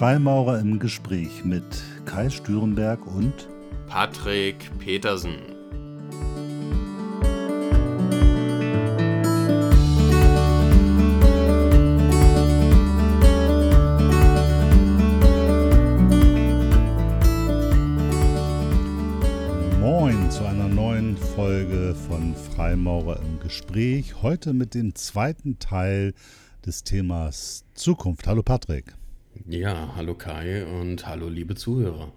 Freimaurer im Gespräch mit Kai Stürenberg und Patrick Petersen. Moin zu einer neuen Folge von Freimaurer im Gespräch. Heute mit dem zweiten Teil des Themas Zukunft. Hallo Patrick. Ja, hallo Kai und hallo liebe Zuhörer.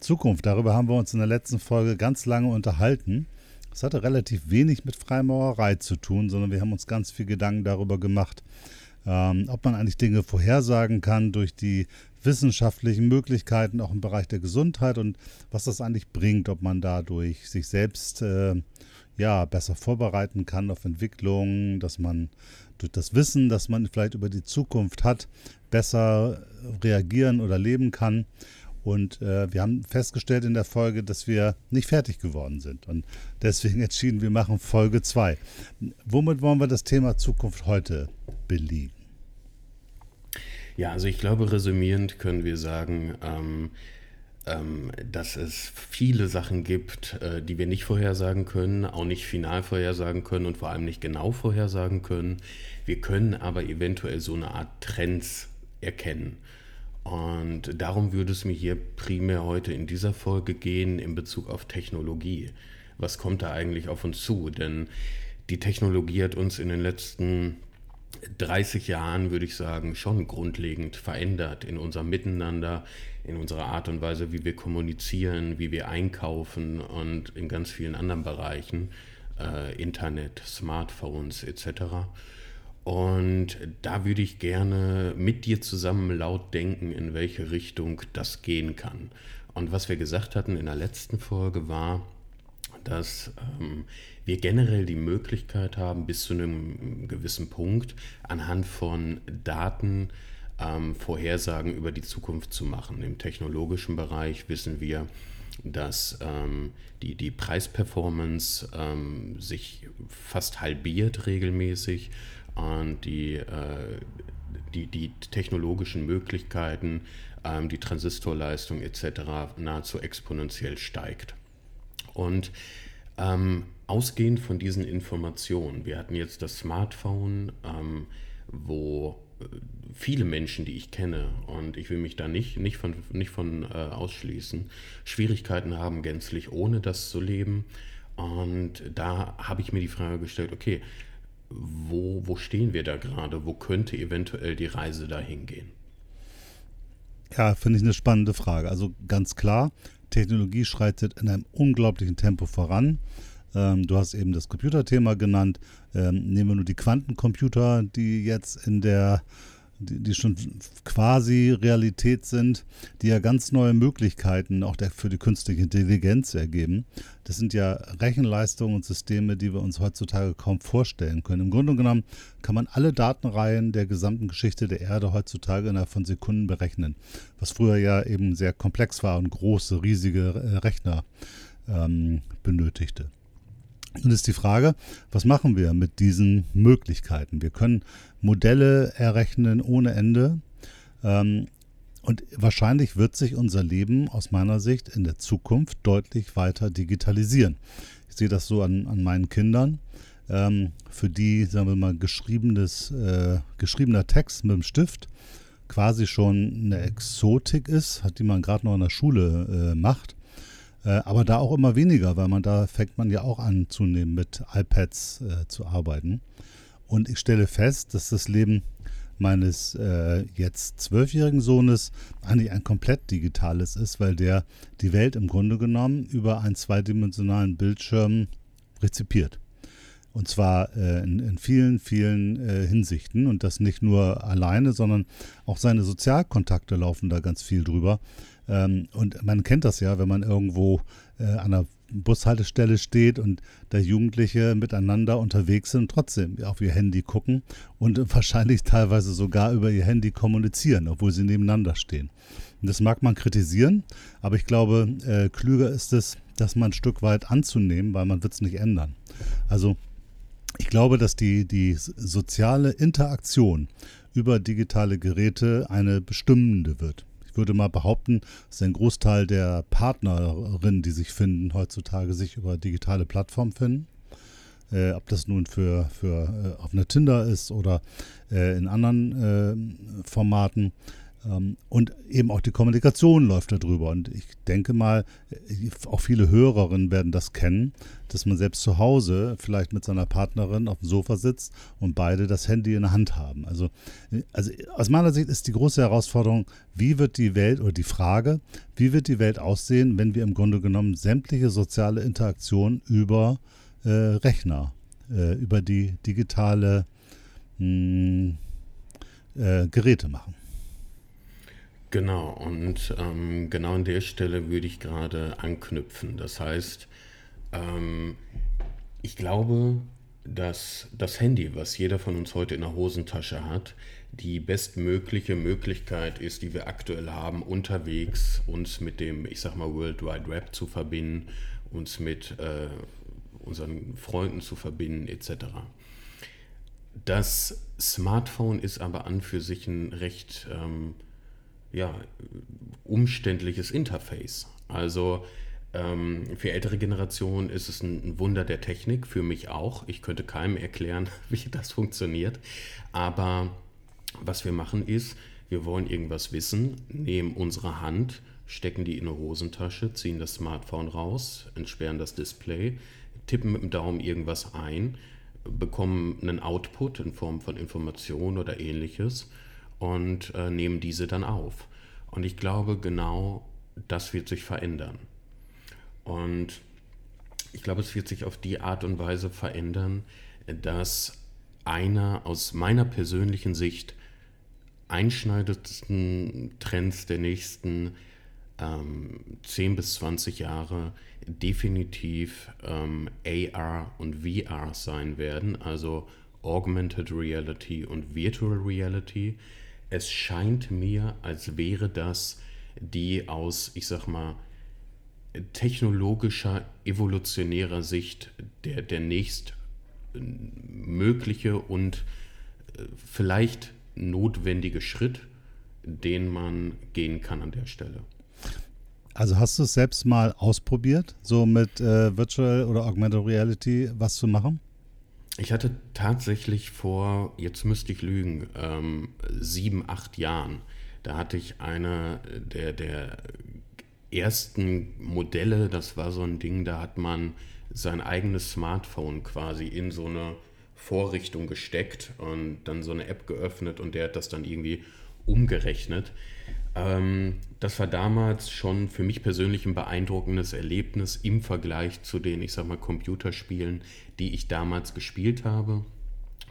Zukunft, darüber haben wir uns in der letzten Folge ganz lange unterhalten. Es hatte relativ wenig mit Freimaurerei zu tun, sondern wir haben uns ganz viel Gedanken darüber gemacht, ähm, ob man eigentlich Dinge vorhersagen kann durch die wissenschaftlichen Möglichkeiten, auch im Bereich der Gesundheit und was das eigentlich bringt, ob man dadurch sich selbst äh, ja, besser vorbereiten kann auf Entwicklungen, dass man durch das Wissen, das man vielleicht über die Zukunft hat, besser reagieren oder leben kann. Und äh, wir haben festgestellt in der Folge, dass wir nicht fertig geworden sind. Und deswegen entschieden, wir machen Folge 2. Womit wollen wir das Thema Zukunft heute belegen? Ja, also ich glaube, resümierend können wir sagen, ähm, ähm, dass es viele Sachen gibt, äh, die wir nicht vorhersagen können, auch nicht final vorhersagen können und vor allem nicht genau vorhersagen können. Wir können aber eventuell so eine Art Trends erkennen. Und darum würde es mir hier primär heute in dieser Folge gehen in Bezug auf Technologie. Was kommt da eigentlich auf uns zu? Denn die Technologie hat uns in den letzten 30 Jahren, würde ich sagen, schon grundlegend verändert in unserem Miteinander, in unserer Art und Weise, wie wir kommunizieren, wie wir einkaufen und in ganz vielen anderen Bereichen, äh, Internet, Smartphones etc. Und da würde ich gerne mit dir zusammen laut denken, in welche Richtung das gehen kann. Und was wir gesagt hatten in der letzten Folge war, dass ähm, wir generell die Möglichkeit haben, bis zu einem gewissen Punkt anhand von Daten ähm, Vorhersagen über die Zukunft zu machen. Im technologischen Bereich wissen wir, dass ähm, die, die Preisperformance ähm, sich fast halbiert regelmäßig und die, äh, die, die technologischen Möglichkeiten, ähm, die Transistorleistung etc. nahezu exponentiell steigt. Und ähm, ausgehend von diesen Informationen, wir hatten jetzt das Smartphone, ähm, wo äh, viele Menschen, die ich kenne, und ich will mich da nicht, nicht von, nicht von äh, ausschließen, Schwierigkeiten haben, gänzlich ohne das zu leben. Und da habe ich mir die Frage gestellt, okay, wo, wo stehen wir da gerade? Wo könnte eventuell die Reise dahin gehen? Ja, finde ich eine spannende Frage. Also ganz klar, Technologie schreitet in einem unglaublichen Tempo voran. Ähm, du hast eben das Computerthema genannt. Ähm, nehmen wir nur die Quantencomputer, die jetzt in der die, die schon quasi Realität sind, die ja ganz neue Möglichkeiten auch der, für die künstliche Intelligenz ergeben. Das sind ja Rechenleistungen und Systeme, die wir uns heutzutage kaum vorstellen können. Im Grunde genommen kann man alle Datenreihen der gesamten Geschichte der Erde heutzutage innerhalb von Sekunden berechnen, was früher ja eben sehr komplex war und große, riesige äh, Rechner ähm, benötigte. Nun ist die Frage, was machen wir mit diesen Möglichkeiten? Wir können Modelle errechnen ohne Ende. Ähm, und wahrscheinlich wird sich unser Leben aus meiner Sicht in der Zukunft deutlich weiter digitalisieren. Ich sehe das so an, an meinen Kindern, ähm, für die, sagen wir mal, geschriebenes, äh, geschriebener Text mit dem Stift quasi schon eine Exotik ist, die man gerade noch in der Schule äh, macht. Äh, aber da auch immer weniger, weil man da fängt man ja auch an, zunehmend mit iPads äh, zu arbeiten. Und ich stelle fest, dass das Leben meines äh, jetzt zwölfjährigen Sohnes eigentlich ein komplett digitales ist, weil der die Welt im Grunde genommen über einen zweidimensionalen Bildschirm rezipiert. Und zwar äh, in, in, vielen, vielen äh, Hinsichten. Und das nicht nur alleine, sondern auch seine Sozialkontakte laufen da ganz viel drüber. Ähm, und man kennt das ja, wenn man irgendwo äh, an einer Bushaltestelle steht und da Jugendliche miteinander unterwegs sind trotzdem auf ihr Handy gucken und wahrscheinlich teilweise sogar über ihr Handy kommunizieren, obwohl sie nebeneinander stehen. Und das mag man kritisieren, aber ich glaube, äh, klüger ist es, das mal ein Stück weit anzunehmen, weil man wird es nicht ändern. Also ich glaube, dass die, die soziale Interaktion über digitale Geräte eine bestimmende wird. Ich würde mal behaupten, dass ein Großteil der Partnerinnen, die sich finden, heutzutage sich über digitale Plattformen finden. Äh, ob das nun für, für äh, auf einer Tinder ist oder äh, in anderen äh, Formaten. Ähm, und eben auch die Kommunikation läuft darüber. Und ich denke mal, auch viele Hörerinnen werden das kennen, dass man selbst zu Hause vielleicht mit seiner Partnerin auf dem Sofa sitzt und beide das Handy in der Hand haben. Also, also aus meiner Sicht ist die große Herausforderung, wie wird die Welt oder die Frage, wie wird die Welt aussehen, wenn wir im Grunde genommen sämtliche soziale Interaktion über äh, Rechner, äh, über die digitale mh, hm, äh, Geräte machen. Genau, und ähm, genau an der Stelle würde ich gerade anknüpfen. Das heißt, ähm, ich glaube, dass das Handy, was jeder von uns heute in der Hosentasche hat, die bestmögliche Möglichkeit ist, die wir aktuell haben, unterwegs uns mit dem, ich sag mal, World Wide Web zu verbinden, uns mit äh, unseren Freunden zu verbinden, etc. Das Smartphone ist aber an für sich ein recht ähm, ja, umständliches Interface. Also ähm, für ältere Generationen ist es ein, Wunder der Technik, für mich auch. Ich könnte keinem erklären, wie das funktioniert. Aber was wir machen ist, wir wollen irgendwas wissen, nehmen unsere Hand, stecken die in eine Hosentasche, ziehen das Smartphone raus, entsperren das Display, tippen mit dem Daumen irgendwas ein, bekommen einen Output in Form von Information oder ähnliches und äh, nehmen diese dann auf. Und ich glaube, genau das wird sich verändern. Und ich glaube, es wird sich auf die Art und Weise verändern, dass einer aus meiner persönlichen Sicht einschneidendsten Trends der nächsten ähm, 10 bis 20 Jahre definitiv ähm, AR und VR sein werden, also Augmented Reality und Virtual Reality es scheint mir, als wäre das die aus, ich sag mal, technologischer, evolutionärer Sicht der, der nächst äh, mögliche und äh, vielleicht notwendige Schritt, den man gehen kann an der Stelle. Also hast du es selbst mal ausprobiert, so mit äh, Virtual oder Augmented Reality was zu machen? Ich hatte tatsächlich vor, jetzt müsste ich lügen, ähm, sieben, acht Jahren, da hatte ich eine der, der ersten Modelle, das war so ein Ding, da hat man sein eigenes Smartphone quasi in so eine Vorrichtung gesteckt und dann so eine App geöffnet und der hat das dann irgendwie umgerechnet. Ähm, das war damals schon für mich persönlich ein beeindruckendes Erlebnis im Vergleich zu den, ich sag mal, Computerspielen, die ich damals gespielt habe.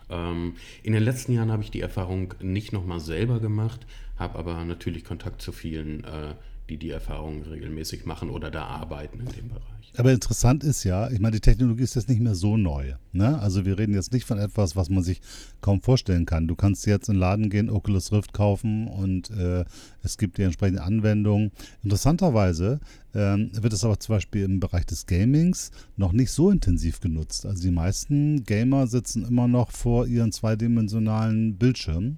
Ähm, in den letzten Jahren habe ich die Erfahrung nicht nochmal selber gemacht, habe aber natürlich Kontakt zu vielen, äh, die die Erfahrung regelmäßig machen oder da arbeiten in dem Bereich. Aber interessant ist ja, ich meine, die Technologie ist jetzt nicht mehr so neu. Ne? Also wir reden jetzt nicht von etwas, was man sich kaum vorstellen kann. Du kannst jetzt in den Laden gehen, Oculus Rift kaufen und äh, es gibt die entsprechende Anwendung. Interessanterweise ähm, wird es aber zum Beispiel im Bereich des Gamings noch nicht so intensiv genutzt. Also die meisten Gamer sitzen immer noch vor ihren zweidimensionalen Bildschirmen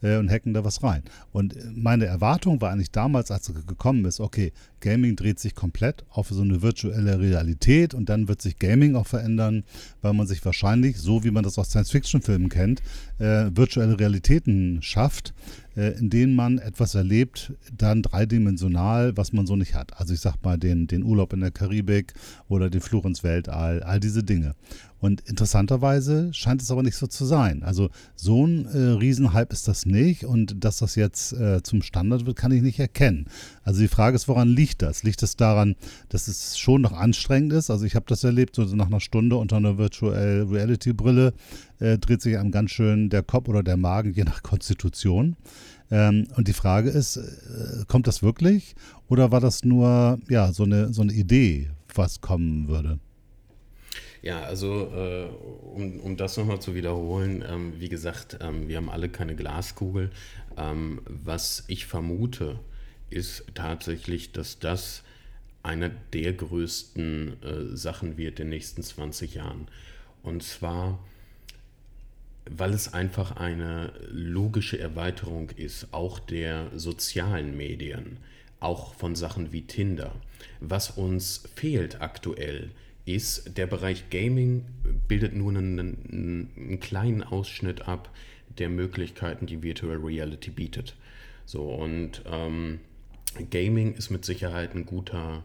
und hacken da was rein. Und meine Erwartung war eigentlich damals, als es gekommen ist, okay, Gaming dreht sich komplett auf so eine virtuelle Realität und dann wird sich Gaming auch verändern, weil man sich wahrscheinlich, so wie man das aus Science-Fiction-Filmen kennt, äh, virtuelle Realitäten schafft, äh, in denen man etwas erlebt, dann dreidimensional, was man so nicht hat. Also ich sag mal den, den Urlaub in der Karibik oder den Fluch ins Weltall, all diese Dinge. Und interessanterweise scheint es aber nicht so zu sein. Also so ein äh, Riesenhype ist das nicht und dass das jetzt äh, zum Standard wird, kann ich nicht erkennen. Also die Frage ist, woran liegt das? Liegt es daran, dass es schon noch anstrengend ist? Also ich habe das erlebt, so nach einer Stunde unter einer Virtual Reality Brille äh, dreht sich einem ganz schön der Kopf oder der Magen, je nach Konstitution. Ähm, und die Frage ist, äh, kommt das wirklich oder war das nur ja, so, eine, so eine Idee, was kommen würde? Ja, also äh, um, um das nochmal zu wiederholen, ähm, wie gesagt, ähm, wir haben alle keine Glaskugel. Ähm, was ich vermute, ist tatsächlich, dass das einer der größten äh, Sachen wird in den nächsten 20 Jahren. Und zwar weil es einfach eine logische Erweiterung ist, auch der sozialen Medien, auch von Sachen wie Tinder. Was uns fehlt aktuell, der Bereich Gaming bildet nur einen, einen, kleinen Ausschnitt ab der Möglichkeiten, die Virtual Reality bietet. So, und ähm, Gaming ist mit Sicherheit ein guter,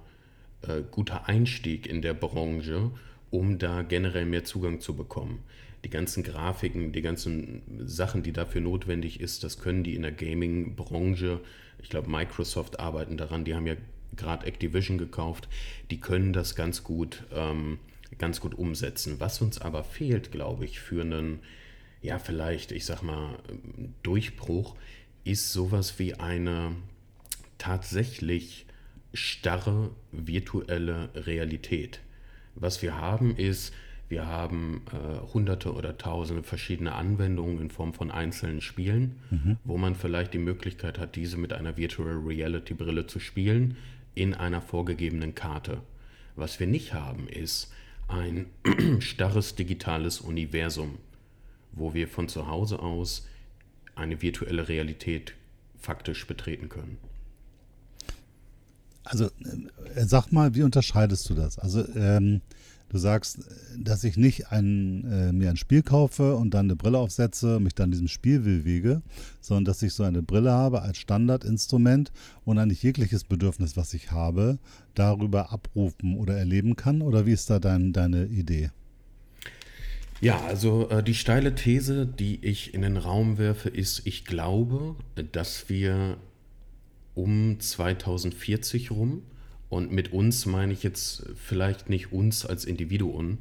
äh, guter Einstieg in der Branche, um da generell mehr Zugang zu bekommen. Die ganzen Grafiken, die ganzen Sachen, die dafür notwendig ist, das können die in der Gaming-Branche, ich glaube Microsoft arbeiten daran, die haben ja gerade Activision gekauft, die können das ganz gut, ähm, ganz gut umsetzen. Was uns aber fehlt, glaube ich, für einen, ja, vielleicht, ich sag mal, Durchbruch, ist sowas wie eine tatsächlich starre virtuelle Realität. Was wir haben ist, wir haben äh, hunderte oder tausende verschiedene Anwendungen in Form von einzelnen Spielen, mhm. wo man vielleicht die Möglichkeit hat, diese mit einer Virtual Reality Brille zu spielen in einer vorgegebenen Karte. Was wir nicht haben, ist ein starres digitales Universum, wo wir von zu Hause aus eine virtuelle Realität faktisch betreten können. Also äh, sag mal, wie unterscheidest du das? Also ähm, Du sagst, dass ich nicht ein, äh, mir ein Spiel kaufe und dann eine Brille aufsetze, mich dann diesem Spiel bewege, sondern dass ich so eine Brille habe als Standardinstrument und eigentlich jegliches Bedürfnis, was ich habe, darüber abrufen oder erleben kann? Oder wie ist da dein, deine Idee? Ja, also äh, die steile These, die ich in den Raum werfe, ist, ich glaube, dass wir um 2040 rum und mit uns meine ich jetzt vielleicht nicht uns als Individuen,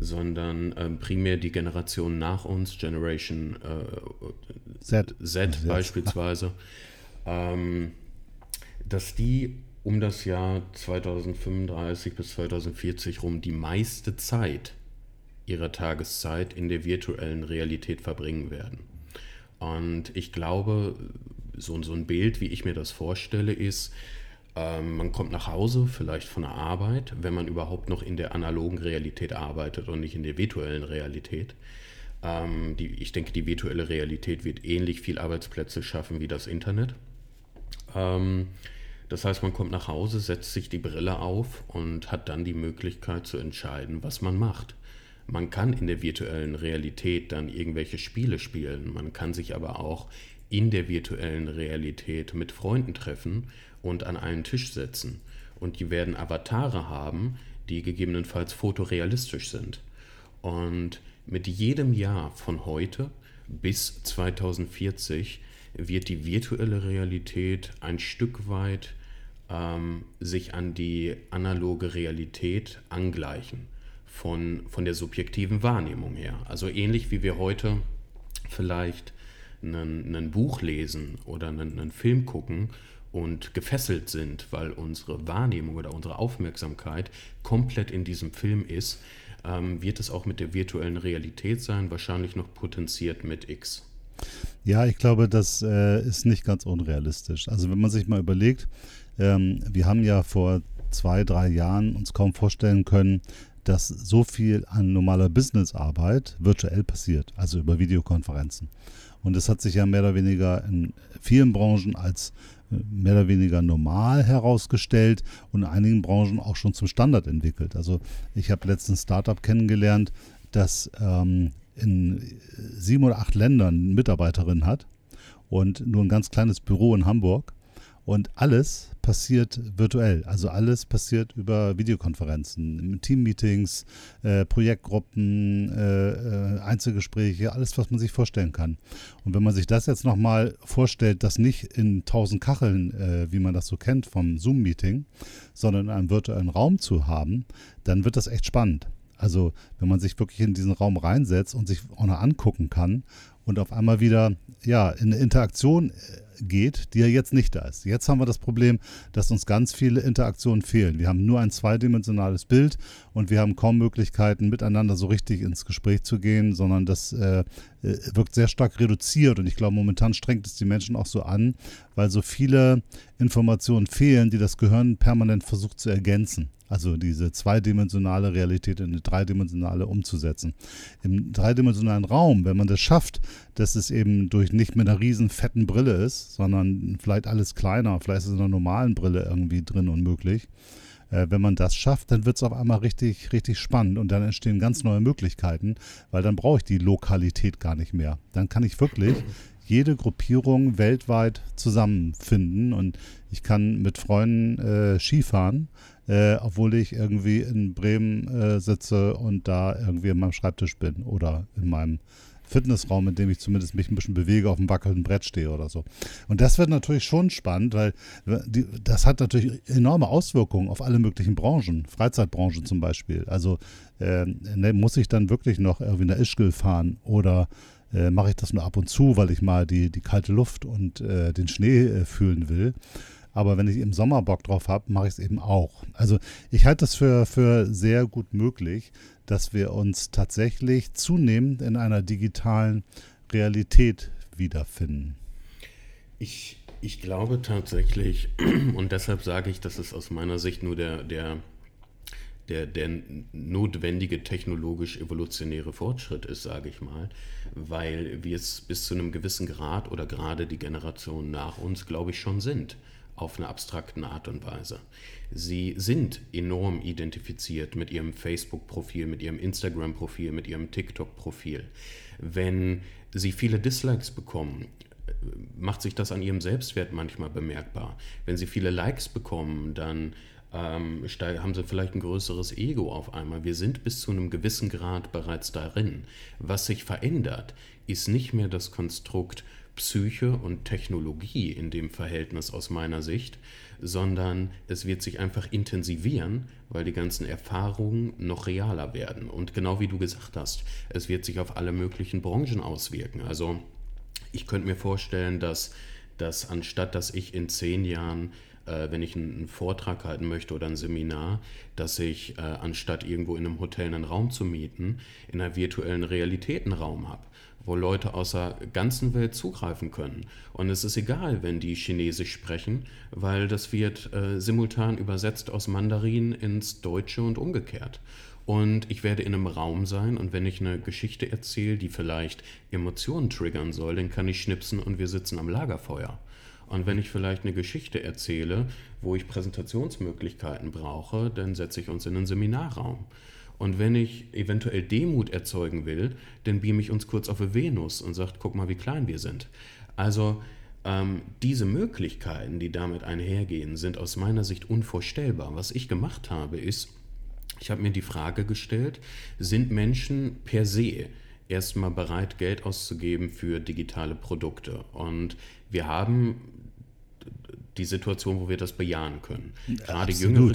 sondern äh, primär die Generation nach uns, Generation äh, Z, Z beispielsweise, ähm, dass die um das Jahr 2035 bis 2040 rum die meiste Zeit ihrer Tageszeit in der virtuellen Realität verbringen werden. Und ich glaube, so, so ein Bild, wie ich mir das vorstelle, ist, ähm, man kommt nach Hause, vielleicht von der Arbeit, wenn man überhaupt noch in der analogen Realität arbeitet und nicht in der virtuellen Realität. Ähm, die, ich denke, die virtuelle Realität wird ähnlich viel Arbeitsplätze schaffen wie das Internet. Ähm, das heißt, man kommt nach Hause, setzt sich die Brille auf und hat dann die Möglichkeit zu entscheiden, was man macht. Man kann in der virtuellen Realität dann irgendwelche Spiele spielen, man kann sich aber auch in der virtuellen Realität mit Freunden treffen und an einen Tisch setzen. Und die werden Avatare haben, die gegebenenfalls fotorealistisch sind. Und mit jedem Jahr von heute bis 2040 wird die virtuelle Realität ein Stück weit ähm, sich an die analoge Realität angleichen, von, von der subjektiven Wahrnehmung her. Also ähnlich wie wir heute vielleicht ein Buch lesen oder einen, einen Film gucken und gefesselt sind, weil unsere Wahrnehmung oder unsere Aufmerksamkeit komplett in diesem Film ist, ähm, wird es auch mit der virtuellen Realität sein, wahrscheinlich noch potenziert mit X. Ja, ich glaube, das äh, ist nicht ganz unrealistisch. Also wenn man sich mal überlegt, ähm, wir haben ja vor zwei, drei Jahren uns kaum vorstellen können, dass so viel an normaler Businessarbeit virtuell passiert, also über Videokonferenzen. Und es hat sich ja mehr oder weniger in vielen Branchen als mehr oder weniger normal herausgestellt und in einigen Branchen auch schon zum Standard entwickelt. Also ich habe letztens ein Startup kennengelernt, das ähm, in sieben oder acht Ländern Mitarbeiterin hat und nur ein ganz kleines Büro in Hamburg und alles passiert virtuell. Also alles passiert über Videokonferenzen, Teammeetings, äh, Projektgruppen, äh, äh, Einzelgespräche, alles, was man sich vorstellen kann. Und wenn man sich das jetzt nochmal vorstellt, das nicht in tausend Kacheln, äh, wie man das so kennt vom Zoom-Meeting, sondern in einem virtuellen Raum zu haben, dann wird das echt spannend. Also wenn man sich wirklich in diesen Raum reinsetzt und sich auch noch angucken kann und auf einmal wieder ja in eine Interaktion äh, geht, die ja jetzt nicht da ist. Jetzt haben wir das Problem, dass uns ganz viele Interaktionen fehlen. Wir haben nur ein zweidimensionales Bild und wir haben kaum Möglichkeiten, miteinander so richtig ins Gespräch zu gehen, sondern das äh, äh wirkt sehr stark reduziert und ich glaube, momentan strengt es die Menschen auch so an, weil so viele Informationen fehlen, die das Gehirn permanent versucht zu ergänzen. Also diese zweidimensionale Realität in eine dreidimensionale umzusetzen. Im dreidimensionalen Raum, wenn man das schafft, dass es eben durch nicht mit einer riesen fetten Brille ist, sondern vielleicht alles kleiner, vielleicht ist es in einer normalen Brille irgendwie drin und möglich. Äh, wenn man das schafft, dann wird es auf einmal richtig, richtig spannend und dann entstehen ganz neue Möglichkeiten, weil dann brauche ich die Lokalität gar nicht mehr. Dann kann ich wirklich jede Gruppierung weltweit zusammenfinden und ich kann mit Freunden äh, Skifahren äh, obwohl ich irgendwie in Bremen äh, sitze und da irgendwie in meinem Schreibtisch bin oder in meinem Fitnessraum, in dem ich zumindest mich ein bisschen bewege, auf dem wackelnden Brett stehe oder so. Und das wird natürlich schon spannend, weil die, das hat natürlich enorme Auswirkungen auf alle möglichen Branchen, Freizeitbranche zum Beispiel. Also äh, muss ich dann wirklich noch irgendwie nach Ischgl fahren oder äh, mache ich das nur ab und zu, weil ich mal die, die kalte Luft und äh, den Schnee äh, fühlen will. Aber wenn ich im Sommer Bock drauf habe, mache ich es eben auch. Also ich halte es für, für sehr gut möglich, dass wir uns tatsächlich zunehmend in einer digitalen Realität wiederfinden. Ich, ich glaube tatsächlich, und deshalb sage ich, dass es aus meiner Sicht nur der, der, der, der notwendige technologisch-evolutionäre Fortschritt ist, sage ich mal, weil wir es bis zu einem gewissen Grad oder gerade die Generation nach uns, glaube ich, schon sind auf eine abstrakten Art und Weise. Sie sind enorm identifiziert mit ihrem Facebook-Profil, mit ihrem Instagram-Profil, mit ihrem TikTok-Profil. Wenn sie viele Dislikes bekommen, macht sich das an ihrem Selbstwert manchmal bemerkbar. Wenn sie viele Likes bekommen, dann ähm, haben sie vielleicht ein größeres Ego auf einmal. Wir sind bis zu einem gewissen Grad bereits darin. Was sich verändert, ist nicht mehr das Konstrukt Psyche und Technologie in dem Verhältnis aus meiner Sicht, sondern es wird sich einfach intensivieren, weil die ganzen Erfahrungen noch realer werden. Und genau wie du gesagt hast, es wird sich auf alle möglichen Branchen auswirken. Also ich könnte mir vorstellen, dass, dass anstatt dass ich in zehn Jahren äh, wenn ich einen, Vortrag halten möchte oder ein Seminar, dass ich äh, anstatt irgendwo in einem Hotel einen Raum zu mieten, in einer virtuellen Realität einen Raum habe wo Leute aus der ganzen Welt zugreifen können. Und es ist egal, wenn die Chinesisch sprechen, weil das wird äh, simultan übersetzt aus Mandarin ins Deutsche und umgekehrt. Und ich werde in einem Raum sein und wenn ich eine Geschichte erzähle, die vielleicht Emotionen triggern soll, dann kann ich schnipsen und wir sitzen am Lagerfeuer. Und wenn ich vielleicht eine Geschichte erzähle, wo ich Präsentationsmöglichkeiten brauche, dann setze ich uns in einen Seminarraum. Und wenn ich eventuell Demut erzeugen will, dann beame ich uns kurz auf eine Venus und sagt, guck mal, wie klein wir sind. Also ähm, diese Möglichkeiten, die damit einhergehen, sind aus meiner Sicht unvorstellbar. Was ich gemacht habe, ist, ich habe mir die Frage gestellt, sind Menschen per se erstmal bereit, Geld auszugeben für digitale Produkte? Und wir haben die Situation, wo wir das bejahen können. Gerade jüngere,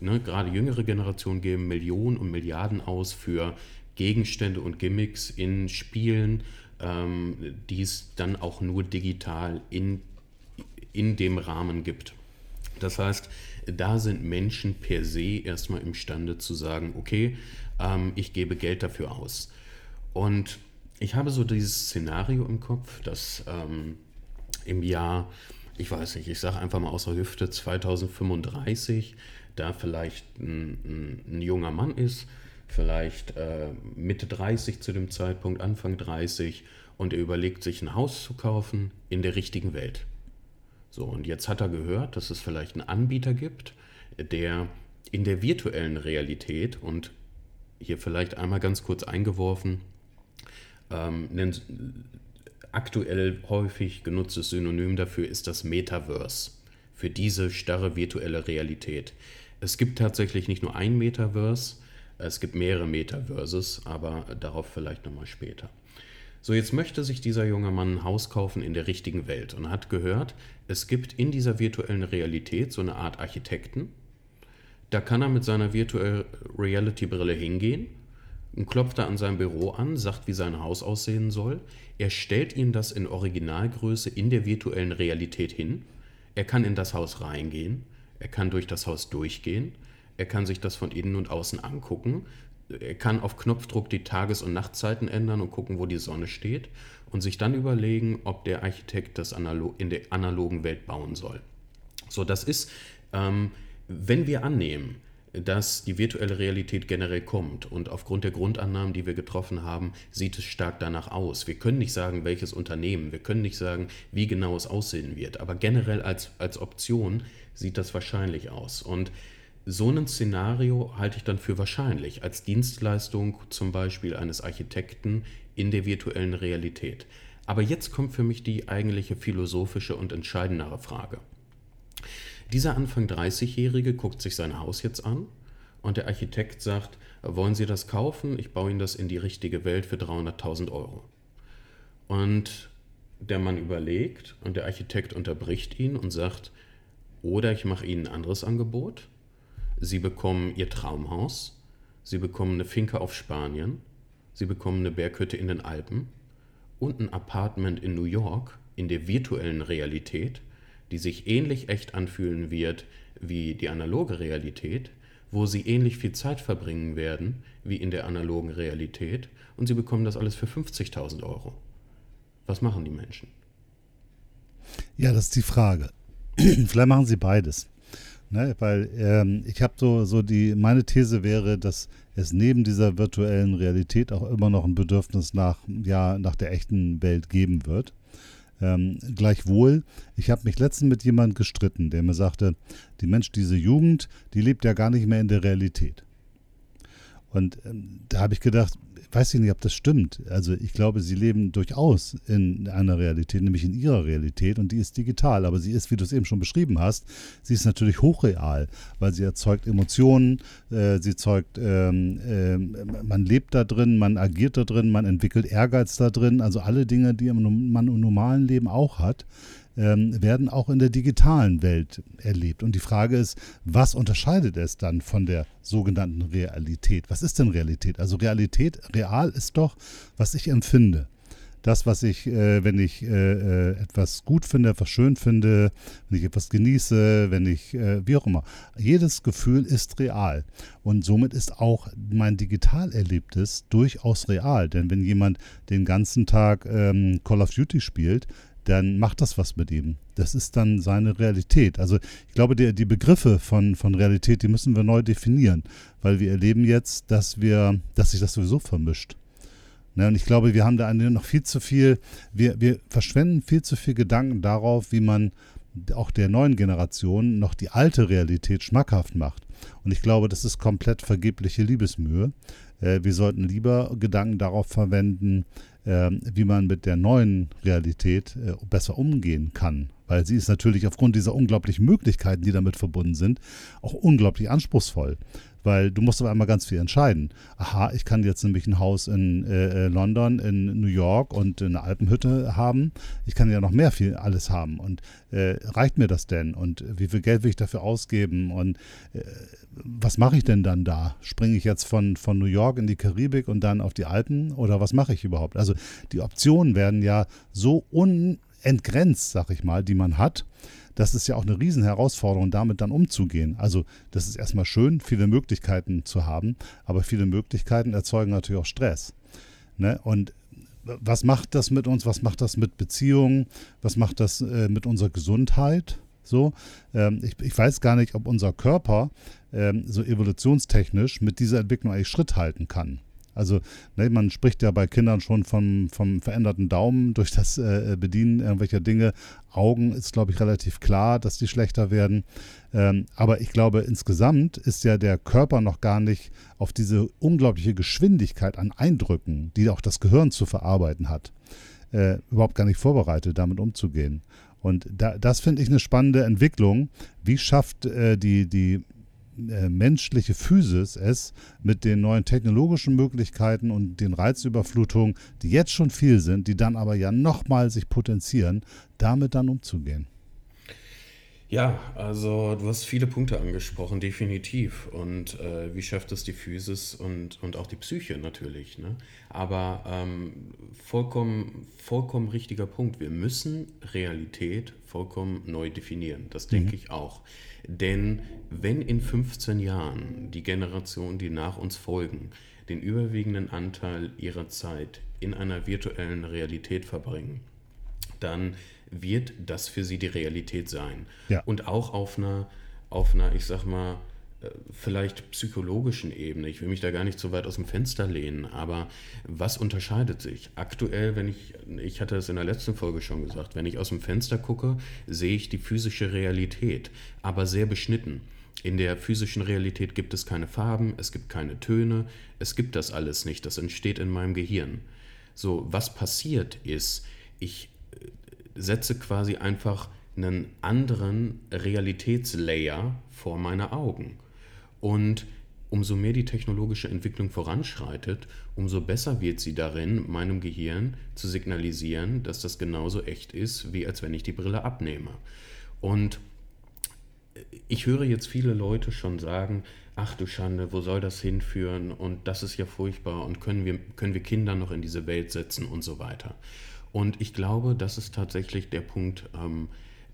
ne, gerade jüngere Generationen geben Millionen und Milliarden aus für Gegenstände und Gimmicks in Spielen, ähm, die es dann auch nur digital in, in dem Rahmen gibt. Das heißt, da sind Menschen per se erstmal imstande zu sagen, okay, ähm, ich gebe Geld dafür aus. Und ich habe so dieses Szenario im Kopf, dass ähm, im Jahr, ich weiß nicht, ich sage einfach mal außer Hüfte 2035 da vielleicht ein, ein, ein junger Mann ist, vielleicht äh, Mitte 30 zu dem Zeitpunkt, Anfang 30 und er überlegt sich ein Haus zu kaufen in der richtigen Welt. So, und jetzt hat er gehört, dass es vielleicht einen Anbieter gibt, der in der virtuellen Realität und hier vielleicht einmal ganz kurz eingeworfen, ähm, aktuell häufig genutztes Synonym dafür ist das Metaverse, für diese starre virtuelle Realität. Es gibt tatsächlich nicht nur ein Metaverse, es gibt mehrere Metaverses, aber darauf vielleicht nochmal später. So, jetzt möchte sich dieser junge Mann ein Haus kaufen in der richtigen Welt und hat gehört, es gibt in dieser virtuellen Realität so eine Art Architekten. Da kann er mit seiner Virtual Reality Brille hingehen und klopft da an sein Büro an, sagt, wie sein Haus aussehen soll. Er stellt Ihnen das in Originalgröße in der virtuellen Realität hin. Er kann in das Haus reingehen, er kann durch das Haus durchgehen, er kann sich das von innen und außen angucken, er kann auf Knopfdruck die Tages- und Nachtzeiten ändern und gucken, wo die Sonne steht und sich dann überlegen, ob der Architekt das in der analogen Welt bauen soll. So, das ist, ähm, wenn wir annehmen, dass die virtuelle Realität generell kommt. Und aufgrund der Grundannahmen, die wir getroffen haben, sieht es stark danach aus. Wir können nicht sagen, welches Unternehmen, wir können nicht sagen, wie genau es aussehen wird, aber generell als, als Option sieht das wahrscheinlich aus. Und so ein Szenario halte ich dann für wahrscheinlich als Dienstleistung zum Beispiel eines Architekten in der virtuellen Realität. Aber jetzt kommt für mich die eigentliche philosophische und entscheidendere Frage. Dieser Anfang 30-Jährige guckt sich sein Haus jetzt an und der Architekt sagt, wollen Sie das kaufen? Ich baue Ihnen das in die richtige Welt für 300.000 Euro. Und der Mann überlegt und der Architekt unterbricht ihn und sagt, oder ich mache Ihnen ein anderes Angebot. Sie bekommen Ihr Traumhaus, Sie bekommen eine Finke auf Spanien, Sie bekommen eine Berghütte in den Alpen und ein Apartment in New York in der virtuellen Realität die sich ähnlich echt anfühlen wird wie die analoge Realität, wo sie ähnlich viel Zeit verbringen werden wie in der analogen Realität und sie bekommen das alles für 50.000 Euro. Was machen die Menschen? Ja, das ist die Frage. Vielleicht machen sie beides. Ne, weil ähm, ich habe so, so die, meine These wäre, dass es neben dieser virtuellen Realität auch immer noch ein Bedürfnis nach, ja, nach der echten Welt geben wird. Ähm, gleichwohl, ich habe mich letztens mit jemandem gestritten, der mir sagte, die Mensch, diese Jugend, die lebt ja gar nicht mehr in der Realität. Und ähm, da habe ich gedacht, weiß ich nicht, ob das stimmt. Also ich glaube, sie leben durchaus in einer Realität, nämlich in ihrer Realität und die ist digital. Aber sie ist, wie du es eben schon beschrieben hast, sie ist natürlich hochreal, weil sie erzeugt Emotionen, äh, sie erzeugt, ähm, äh, man lebt da drin, man agiert da drin, man entwickelt Ehrgeiz da drin. Also alle Dinge, die man im normalen Leben auch hat ähm, werden auch in der digitalen Welt erlebt. Und die Frage ist, was unterscheidet es dann von der sogenannten Realität? Was ist denn Realität? Also Realität, real ist doch, was ich empfinde das, was ich, äh, wenn ich äh, äh, etwas gut finde, etwas schön finde, wenn ich etwas genieße, wenn ich, äh, wie auch immer. Jedes Gefühl ist real. Und somit ist auch mein digital Erlebtes durchaus real. Denn wenn jemand den ganzen Tag ähm, Call of Duty spielt, dann macht das was mit ihm. Das ist dann seine Realität. Also ich glaube, die, die Begriffe von, von Realität, die müssen wir neu definieren, weil wir erleben jetzt, dass wir, dass sich das sowieso vermischt. Ne, und ich glaube, wir haben da noch viel zu viel, wir, wir verschwenden viel zu viel Gedanken darauf, wie man auch der neuen Generation noch die alte Realität schmackhaft macht. Und ich glaube, das ist komplett vergebliche Liebesmühe. Äh, wir sollten lieber Gedanken darauf verwenden, wie man mit der neuen Realität äh, besser umgehen kann. Weil sie ist natürlich aufgrund dieser unglaublichen Möglichkeiten, die damit verbunden sind, auch unglaublich anspruchsvoll weil du musst aber einmal ganz viel entscheiden. Aha, ich kann jetzt nämlich ein Haus in äh, äh, London, in New York und eine Alpenhütte haben. Ich kann ja noch mehr viel alles haben. Und äh, reicht mir das denn? Und wie viel Geld will ich dafür ausgeben? Und äh, was mache ich denn dann da? Springe ich jetzt von, von New York in die Karibik und dann auf die Alpen? Oder was mache ich überhaupt? Also die Optionen werden ja so unentgrenzt, sag ich mal, die man hat das ist ja auch eine Riesenherausforderung, damit dann umzugehen. Also das ist erstmal schön, viele Möglichkeiten zu haben, aber viele Möglichkeiten erzeugen natürlich auch Stress. Ne? Und was macht das mit uns? Was macht das mit Beziehungen? Was macht das äh, mit unserer Gesundheit? So, ähm, ich, ich, weiß gar nicht, ob unser Körper ähm, so evolutionstechnisch mit dieser Entwicklung eigentlich Schritt halten kann. Also ne, man spricht ja bei Kindern schon vom, vom veränderten Daumen durch das äh, Bedienen irgendwelcher Dinge. Augen ist, glaube ich, relativ klar, dass die schlechter werden. Ähm, aber ich glaube, insgesamt ist ja der Körper noch gar nicht auf diese unglaubliche Geschwindigkeit an Eindrücken, die auch das Gehirn zu verarbeiten hat, äh, überhaupt gar nicht vorbereitet, damit umzugehen. Und da, das finde ich eine spannende Entwicklung. Wie schafft äh, die, die äh, menschliche Physis es mit den neuen technologischen Möglichkeiten und den Reizüberflutungen, die jetzt schon viel sind, die dann aber ja nochmal sich potenzieren, damit dann umzugehen. Ja, also du hast viele Punkte angesprochen, definitiv. Und äh, wie schafft es die Physis und, und auch die Psyche natürlich. Ne? Aber ähm, vollkommen, vollkommen richtiger Punkt. Wir müssen Realität vollkommen neu definieren. Das denke mhm. ich auch. Denn wenn in 15 Jahren die Generationen, die nach uns folgen, den überwiegenden Anteil ihrer Zeit in einer virtuellen Realität verbringen, dann wird das für sie die Realität sein. Ja. Und auch auf einer, auf einer, ich sag mal, äh, vielleicht psychologischen Ebene. Ich will mich da gar nicht so weit aus dem Fenster lehnen, aber was unterscheidet sich? Aktuell, wenn ich, ich hatte es in der letzten Folge schon gesagt, wenn ich aus dem Fenster gucke, sehe ich die physische Realität, aber sehr beschnitten. In der physischen Realität gibt es keine Farben, es gibt keine Töne, es gibt das alles nicht, das entsteht in meinem Gehirn. So, was passiert ist, ich setze quasi einfach einen anderen Realitätslayer vor meine Augen. Und umso mehr die technologische Entwicklung voranschreitet, umso besser wird sie darin, meinem Gehirn zu signalisieren, dass das genauso echt ist, wie als wenn ich die Brille abnehme. Und ich höre jetzt viele Leute schon sagen, ach du Schande, wo soll das hinführen und das ist ja furchtbar und können wir, können wir Kinder noch in diese Welt setzen und so weiter. Und ich glaube, das ist tatsächlich der Punkt, ähm,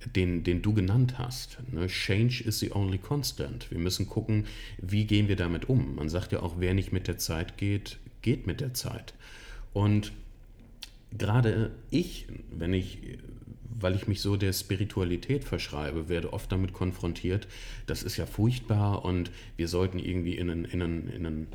den, den du genannt hast. Ne? Change is the only constant. Wir müssen gucken, wie gehen wir damit um. Man sagt ja auch, wer nicht mit der Zeit geht, geht mit der Zeit. Und gerade ich, wenn ich, weil ich mich so der Spiritualität verschreibe, werde oft damit konfrontiert, das ist ja furchtbar und wir sollten irgendwie in einen, in einen, in einen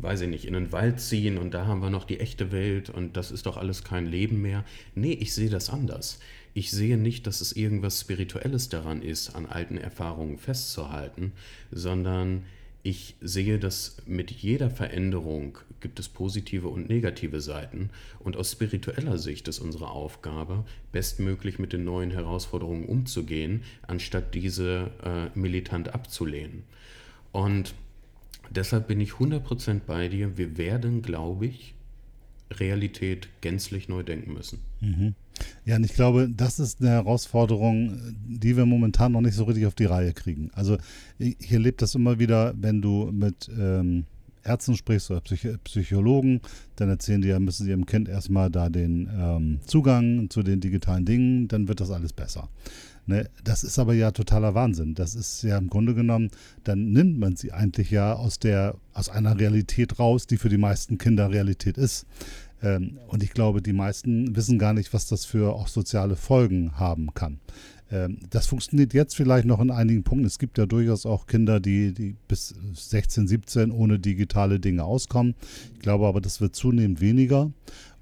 weiß ich nicht, in den Wald ziehen und da haben wir noch die echte Welt und das ist doch alles kein Leben mehr. Nee, ich sehe das anders. Ich sehe nicht, dass es irgendwas Spirituelles daran ist, an alten Erfahrungen festzuhalten, sondern ich sehe, dass mit jeder Veränderung gibt es positive und negative Seiten und aus spiritueller Sicht ist unsere Aufgabe, bestmöglich mit den neuen Herausforderungen umzugehen, anstatt diese äh, militant abzulehnen. Und Deshalb bin ich 100% bei dir. Wir werden, glaube ich, Realität gänzlich neu denken müssen. Mhm. Ja, und ich glaube, das ist eine Herausforderung, die wir momentan noch nicht so richtig auf die Reihe kriegen. Also ich erlebe das immer wieder, wenn du mit ähm, Ärzten sprichst oder Psych Psychologen, dann erzählen die ja, müssen sie ihrem Kind erstmal da den ähm, Zugang zu den digitalen Dingen, dann wird das alles besser. Ne, das ist aber ja totaler Wahnsinn. Das ist ja im Grunde genommen, dann nimmt man sie eigentlich ja aus der, aus einer Realität raus, die für die meisten Kinder Realität ist. Ähm, und ich glaube, die meisten wissen gar nicht, was das für auch soziale Folgen haben kann. Ähm, das funktioniert jetzt vielleicht noch in einigen Punkten. Es gibt ja durchaus auch Kinder, die, die bis 16, 17 ohne digitale Dinge auskommen. Ich glaube aber, das wird zunehmend weniger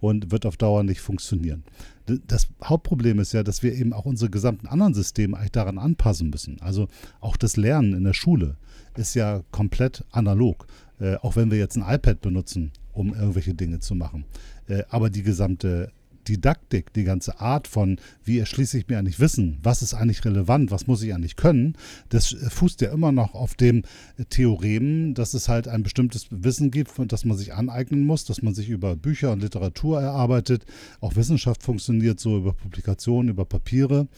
und wird auf Dauer nicht funktionieren das Hauptproblem ist ja, dass wir eben auch unsere gesamten anderen Systeme eigentlich daran anpassen müssen. Also auch das Lernen in der Schule ist ja komplett analog, äh, auch wenn wir jetzt ein iPad benutzen, um irgendwelche Dinge zu machen. Äh, aber die gesamte Didaktik, die ganze Art von, wie erschließe ich mir eigentlich Wissen, was ist eigentlich relevant, was muss ich eigentlich können, das fußt ja immer noch auf dem Theorem, dass es halt ein bestimmtes Wissen gibt, das man sich aneignen muss, dass man sich über Bücher und Literatur erarbeitet. Auch Wissenschaft funktioniert so über Publikationen, über Papiere.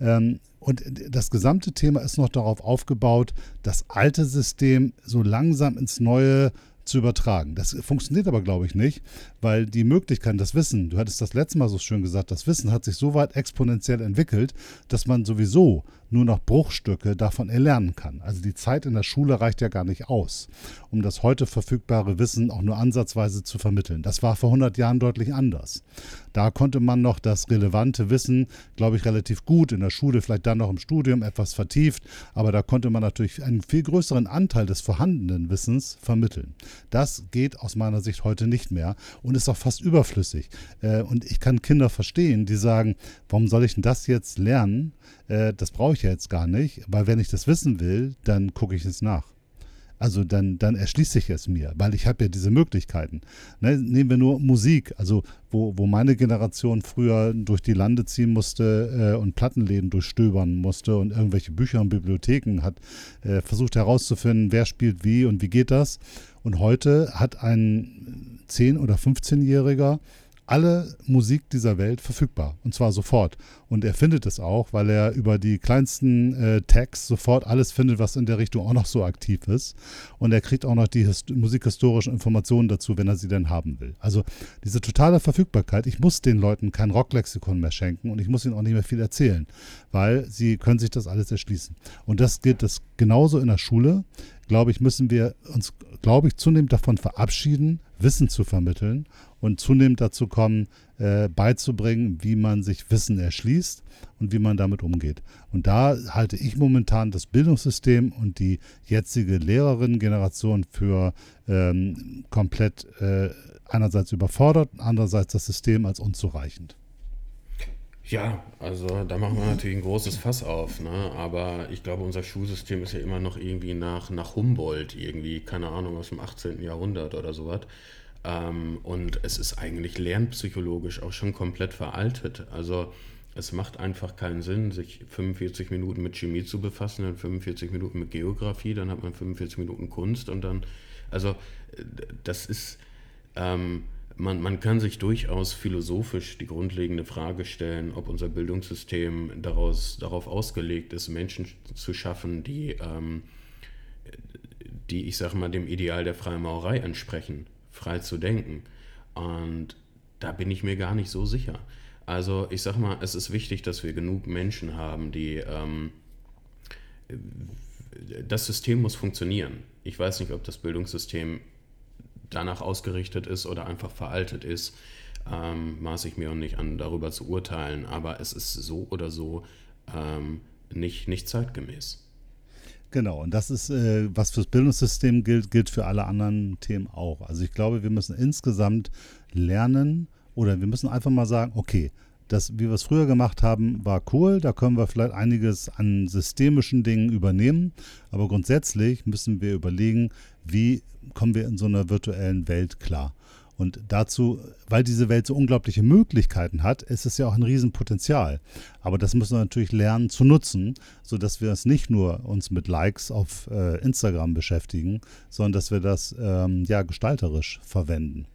Ähm, und das gesamte Thema ist noch darauf aufgebaut, das alte System so langsam ins neue zu übertragen. Das funktioniert aber, glaube ich, nicht, weil die Möglichkeit, das Wissen, du hattest das letzte Mal so schön gesagt, das Wissen hat sich so weit exponentiell entwickelt, dass man sowieso nur noch Bruchstücke davon erlernen kann. Also die Zeit in der Schule reicht ja gar nicht aus, um das heute verfügbare Wissen auch nur ansatzweise zu vermitteln. Das war vor 100 Jahren deutlich anders. Da konnte man noch das relevante Wissen, glaube ich, relativ gut in der Schule, vielleicht dann noch im Studium etwas vertieft, aber da konnte man natürlich einen viel größeren Anteil des vorhandenen Wissens vermitteln. Das geht aus meiner Sicht heute nicht mehr und ist auch fast überflüssig. Äh, und ich kann Kinder verstehen, die sagen, warum soll ich denn das jetzt lernen? Äh, das brauche ich ja jetzt gar nicht, weil wenn ich das wissen will, dann gucke ich es nach. Also dann, dann erschließt sich es mir, weil ich habe ja diese Möglichkeiten. Ne, nehmen wir nur Musik, also wo, wo meine Generation früher durch die Lande ziehen musste äh, und Plattenläden durchstöbern musste und irgendwelche Bücher und Bibliotheken hat äh, versucht herauszufinden, wer spielt wie und wie geht das. Und heute hat ein 10- oder 15-Jähriger alle Musik dieser Welt verfügbar und zwar sofort. Und er findet es auch, weil er über die kleinsten äh, Tags sofort alles findet, was in der Richtung auch noch so aktiv ist. Und er kriegt auch noch die musikhistorischen Informationen dazu, wenn er sie denn haben will. Also diese totale Verfügbarkeit. Ich muss den Leuten kein Rocklexikon mehr schenken und ich muss ihnen auch nicht mehr viel erzählen, weil sie können sich das alles erschließen. Und das gilt das genauso in der Schule. Glaube ich, müssen wir uns, glaube ich, zunehmend davon verabschieden, Wissen zu vermitteln und zunehmend dazu kommen, äh, beizubringen, wie man sich Wissen erschließt und wie man damit umgeht. Und da halte ich momentan das Bildungssystem und die jetzige Lehrerinnengeneration für ähm, komplett äh, einerseits überfordert, andererseits das System als unzureichend. Ja, also da machen wir natürlich ein großes Fass auf, ne? aber ich glaube, unser Schulsystem ist ja immer noch irgendwie nach, nach Humboldt, irgendwie, keine Ahnung, aus dem 18. Jahrhundert oder sowas. Ähm, und es ist eigentlich lernpsychologisch auch schon komplett veraltet. Also es macht einfach keinen Sinn, sich 45 Minuten mit Chemie zu befassen, dann 45 Minuten mit Geografie, dann hat man 45 Minuten Kunst und dann, also das ist, ähm, man, man kann sich durchaus philosophisch die grundlegende Frage stellen, ob unser Bildungssystem daraus, darauf ausgelegt ist, Menschen zu schaffen, die, ähm, die ich sage mal, dem Ideal der Freimaurerei entsprechen frei zu denken. Und da bin ich mir gar nicht so sicher. Also ich sag mal, es ist wichtig, dass wir genug Menschen haben, die... Ähm, das System muss funktionieren. Ich weiß nicht, ob das Bildungssystem danach ausgerichtet ist oder einfach veraltet ist. Ähm, maße ich mir auch nicht an, darüber zu urteilen, aber es ist so oder so ähm, nicht, nicht zeitgemäß. Genau, und das ist, äh, was fürs Bildungssystem gilt, gilt für alle anderen Themen auch. Also ich glaube, wir müssen insgesamt lernen oder wir müssen einfach mal sagen, okay, das, wie wir es früher gemacht haben, war cool. Da können wir vielleicht einiges an systemischen Dingen übernehmen. Aber grundsätzlich müssen wir überlegen, wie kommen wir in so einer virtuellen Welt klar. Und dazu, weil diese Welt so unglaubliche Möglichkeiten hat, ist es ja auch ein Riesenpotenzial. Aber das müssen wir natürlich lernen zu nutzen, sodass wir es nicht nur uns mit Likes auf äh, Instagram beschäftigen, sondern dass wir das ähm, ja gestalterisch verwenden.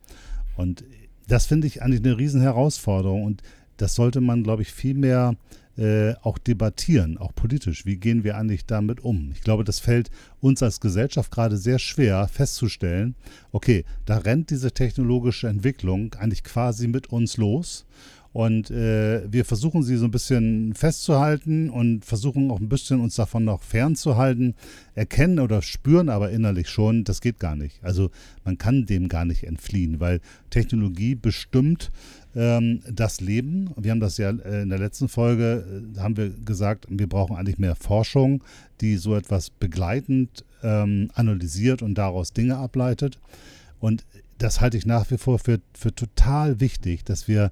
Und das finde ich eigentlich eine Riesenherausforderung. Und das sollte man, glaube ich, viel mehr äh, auch debattieren, auch politisch. Wie gehen wir eigentlich damit um? Ich glaube, das fällt uns als Gesellschaft gerade sehr schwer festzustellen, okay, da rennt diese technologische Entwicklung eigentlich quasi mit uns los. Und äh, wir versuchen sie so ein bisschen festzuhalten und versuchen auch ein bisschen uns davon noch fernzuhalten, erkennen oder spüren aber innerlich schon, das geht gar nicht. Also man kann dem gar nicht entfliehen, weil Technologie bestimmt ähm, das Leben. Wir haben das ja äh, in der letzten Folge, äh, haben wir gesagt, wir brauchen eigentlich mehr Forschung, die so etwas begleitend ähm, analysiert und daraus Dinge ableitet. Und das halte ich nach wie vor für, für total wichtig, dass wir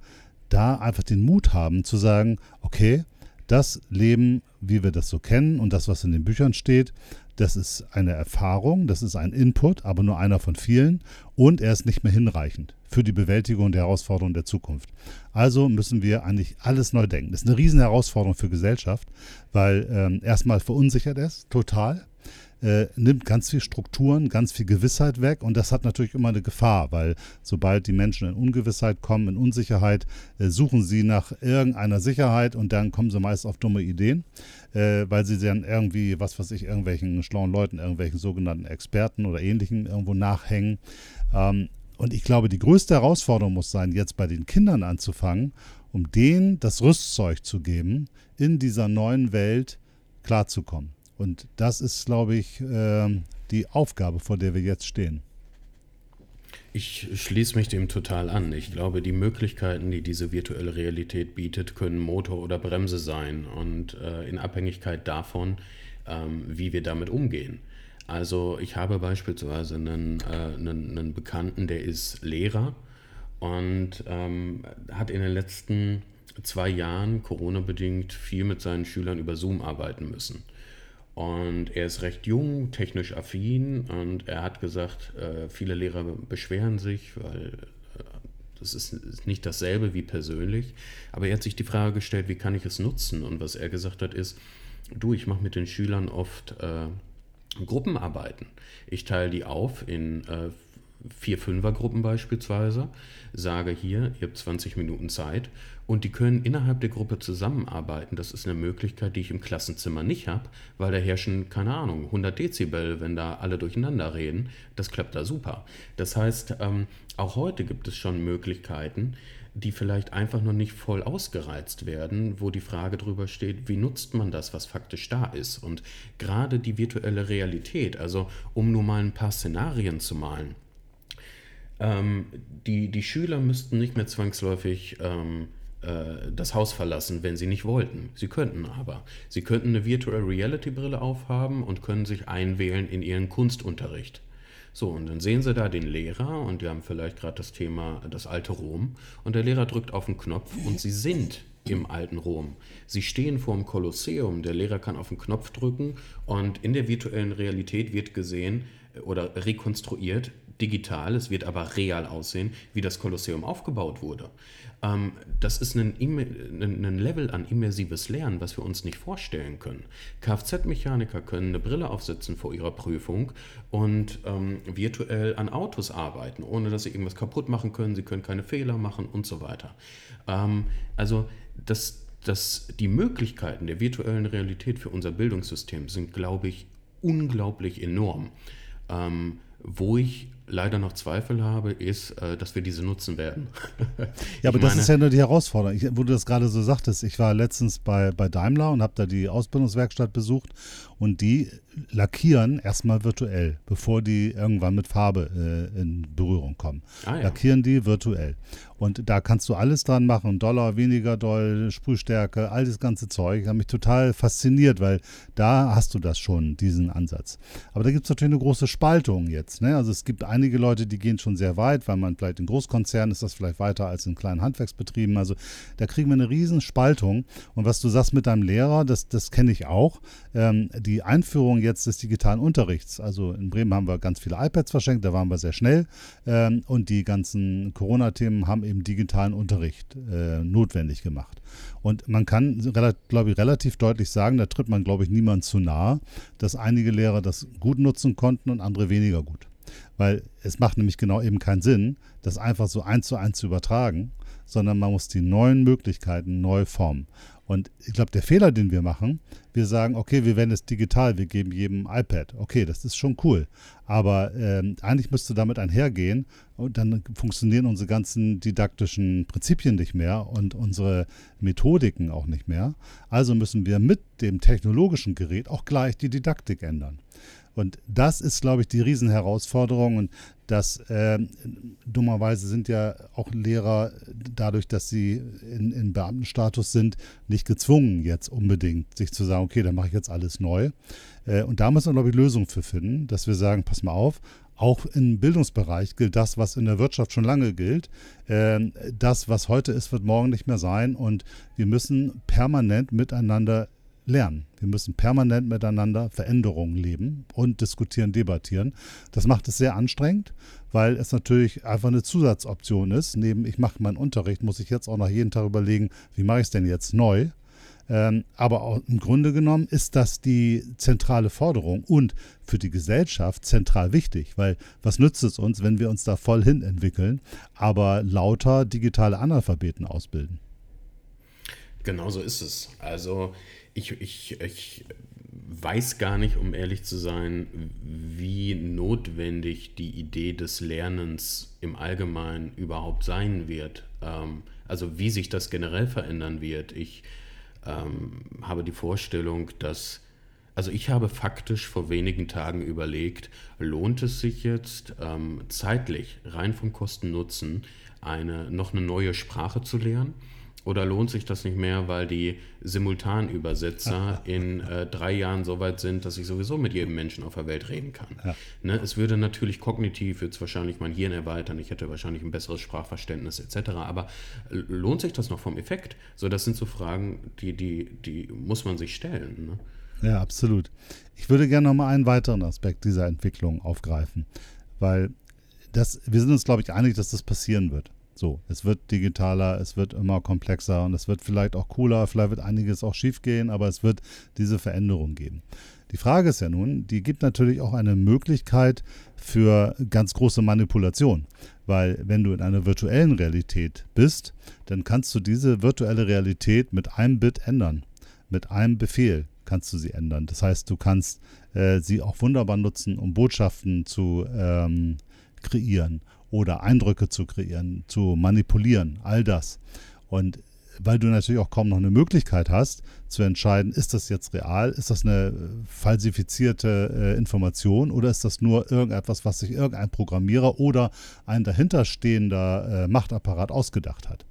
da einfach den Mut haben zu sagen, okay, das Leben, wie wir das so kennen und das, was in den Büchern steht, das ist eine Erfahrung, das ist ein Input, aber nur einer von vielen und er ist nicht mehr hinreichend für die Bewältigung der Herausforderungen der Zukunft. Also müssen wir eigentlich alles neu denken. Das ist eine riesen Herausforderung für Gesellschaft, weil ähm, erstmal verunsichert es total, äh, nimmt ganz viel Strukturen, ganz viel Gewissheit weg und das hat natürlich immer eine Gefahr, weil sobald die Menschen in Ungewissheit kommen, in Unsicherheit, äh, suchen sie nach irgendeiner Sicherheit und dann kommen sie meist auf dumme Ideen, äh, weil sie dann irgendwie, was weiß ich, irgendwelchen schlauen Leuten, irgendwelchen sogenannten Experten oder ähnlichen irgendwo nachhängen. Ähm, und ich glaube, die größte Herausforderung muss sein, jetzt bei den Kindern anzufangen, um denen das Rüstzeug zu geben, in dieser neuen Welt klarzukommen. Und das ist, glaube ich, äh, die Aufgabe, vor der wir jetzt stehen. Ich schließe mich dem total an. Ich glaube, die Möglichkeiten, die diese virtuelle Realität bietet, können Motor oder Bremse sein und äh, in Abhängigkeit davon, ähm, wie wir damit umgehen. Also ich habe beispielsweise einen, äh, einen, einen Bekannten, der ist Lehrer und ähm, hat in den letzten zwei Jahren Corona-bedingt viel mit seinen Schülern über Zoom arbeiten müssen. Und er ist recht jung, technisch affin und er hat gesagt, äh, viele Lehrer beschweren sich, weil äh, das ist, ist, nicht dasselbe wie persönlich. Aber er hat sich die Frage gestellt, wie kann ich es nutzen? Und was er gesagt hat ist, du, ich mache mit den Schülern oft äh, Gruppenarbeiten. Ich teile die auf in äh, vier Fünfergruppen beispielsweise, sage hier, ihr habt 20 Minuten Zeit und die können innerhalb der Gruppe zusammenarbeiten. Das ist eine Möglichkeit, die ich im Klassenzimmer nicht habe, weil da herrschen, keine Ahnung, 100 Dezibel, wenn da alle durcheinander reden. Das klappt da super. Das heißt, ähm, auch heute gibt es schon Möglichkeiten, die vielleicht einfach noch nicht voll ausgereizt werden, wo die Frage drüber steht, wie nutzt man das, was faktisch da ist. Und gerade die virtuelle Realität, also um nur mal ein paar Szenarien zu malen, ähm, die, die Schüler müssten nicht mehr zwangsläufig ähm, äh, das Haus verlassen, wenn sie nicht wollten. Sie könnten aber. Sie könnten eine Virtual Reality Brille aufhaben und können sich einwählen in ihren Kunstunterricht. So, und dann sehen Sie da den Lehrer und die haben vielleicht gerade das Thema das alte Rom und der Lehrer drückt auf den Knopf und Sie sind im alten Rom. Sie stehen vor dem Kolosseum, der Lehrer kann auf den Knopf drücken und in der virtuellen Realität wird gesehen oder rekonstruiert, digital, es wird aber real aussehen, wie das Kolosseum aufgebaut wurde. Ähm, das ist ein, ein, Level an immersives Lernen, was wir uns nicht vorstellen können. Kfz-Mechaniker können eine Brille aufsetzen vor ihrer Prüfung und ähm, virtuell an Autos arbeiten, ohne dass sie irgendwas kaputt machen können. Sie können keine Fehler machen und so weiter. Ähm, also das, das, die Möglichkeiten der virtuellen Realität für unser Bildungssystem sind, glaube ich, unglaublich enorm. Ähm, wo ich leider noch Zweifel habe, ist, äh, dass wir diese nutzen werden. ja, aber das ist ja nur die Herausforderung. Ich, wo du das gerade so sagtest, ich war letztens bei, bei Daimler und habe da die Ausbildungswerkstatt besucht und die lackieren erstmal virtuell, bevor die irgendwann mit Farbe äh, in Berührung kommen. Ah, ja. Lackieren die virtuell. Und da kannst du alles dran machen, Dollar, weniger doll, Sprühstärke, all das ganze Zeug. Hat mich total fasziniert, weil da hast du das schon, diesen Ansatz. Aber da gibt es natürlich eine große Spaltung jetzt. Ne? Also es gibt einige Leute, die gehen schon sehr weit, weil man vielleicht in Großkonzernen ist das vielleicht weiter als in kleinen Handwerksbetrieben. Also da kriegen wir eine riesen Spaltung. Und was du sagst mit deinem Lehrer, das, das kenne ich auch. Ähm, die Einführung jetzt des digitalen Unterrichts. Also in Bremen haben wir ganz viele iPads verschenkt, da waren wir sehr schnell. Ähm, und die ganzen Corona-Themen haben eben digitalen Unterricht äh, notwendig gemacht. Und man kann, glaube ich, relativ deutlich sagen, da tritt man, glaube ich, niemand zu nahe, dass einige Lehrer das gut nutzen konnten und andere weniger gut. Weil es macht nämlich genau eben keinen Sinn, das einfach so eins zu eins zu übertragen, sondern man muss die neuen Möglichkeiten neu formen. Und ich glaube, der Fehler, den wir machen, wir sagen, okay, wir werden es digital, wir geben jedem iPad. Okay, das ist schon cool. Aber ähm, eigentlich müsste damit einhergehen und dann funktionieren unsere ganzen didaktischen Prinzipien nicht mehr und unsere Methodiken auch nicht mehr. Also müssen wir mit dem technologischen Gerät auch gleich die Didaktik ändern. Und das ist, glaube ich, die Riesenherausforderung. Und das äh, dummerweise sind ja auch Lehrer, dadurch, dass sie in, in Beamtenstatus sind, nicht gezwungen, jetzt unbedingt sich zu sagen, okay, dann mache ich jetzt alles neu. Äh, und da müssen wir, glaube ich, Lösungen für finden, dass wir sagen, pass mal auf, auch im Bildungsbereich gilt das, was in der Wirtschaft schon lange gilt. Äh, das, was heute ist, wird morgen nicht mehr sein. Und wir müssen permanent miteinander lernen. Wir müssen permanent miteinander Veränderungen leben und diskutieren, debattieren. Das macht es sehr anstrengend, weil es natürlich einfach eine Zusatzoption ist. Neben ich mache meinen Unterricht, muss ich jetzt auch noch jeden Tag überlegen, wie mache ich es denn jetzt neu? Ähm, aber im Grunde genommen ist das die zentrale Forderung und für die Gesellschaft zentral wichtig, weil was nützt es uns, wenn wir uns da voll hin entwickeln, aber lauter digitale Analphabeten ausbilden? Genau so ist es. Also ich, ich, ich weiß gar nicht, um ehrlich zu sein, wie notwendig die Idee des Lernens im Allgemeinen überhaupt sein wird. Ähm, also wie sich das generell verändern wird. Ich ähm, habe die Vorstellung, dass, also ich habe faktisch vor wenigen Tagen überlegt, lohnt es sich jetzt ähm, zeitlich, rein vom Kosten-Nutzen, eine, noch eine neue Sprache zu lernen? Oder lohnt sich das nicht mehr, weil die Simultanübersetzer in äh, drei Jahren so weit sind, dass ich sowieso mit jedem Menschen auf der Welt reden kann? Ja. Ne, es würde natürlich kognitiv jetzt wahrscheinlich mein Hirn erweitern, ich hätte wahrscheinlich ein besseres Sprachverständnis etc. Aber lohnt sich das noch vom Effekt? So, das sind so Fragen, die, die, die muss man sich stellen. Ne? Ja, absolut. Ich würde gerne noch mal einen weiteren Aspekt dieser Entwicklung aufgreifen, weil das, wir sind uns, glaube ich, einig, dass das passieren wird. So, es wird digitaler, es wird immer komplexer und es wird vielleicht auch cooler, vielleicht wird einiges auch schief gehen, aber es wird diese Veränderung geben. Die Frage ist ja nun, die gibt natürlich auch eine Möglichkeit für ganz große Manipulation. Weil wenn du in einer virtuellen Realität bist, dann kannst du diese virtuelle Realität mit einem Bit ändern. Mit einem Befehl kannst du sie ändern. Das heißt, du kannst äh, sie auch wunderbar nutzen, um Botschaften zu ähm, kreieren oder Eindrücke zu kreieren, zu manipulieren, all das. Und weil du natürlich auch kaum noch eine Möglichkeit hast, zu entscheiden, ist das jetzt real, ist das eine falsifizierte äh, Information oder ist das nur irgendetwas, was sich irgendein Programmierer oder ein dahinterstehender äh, Machtapparat ausgedacht hat.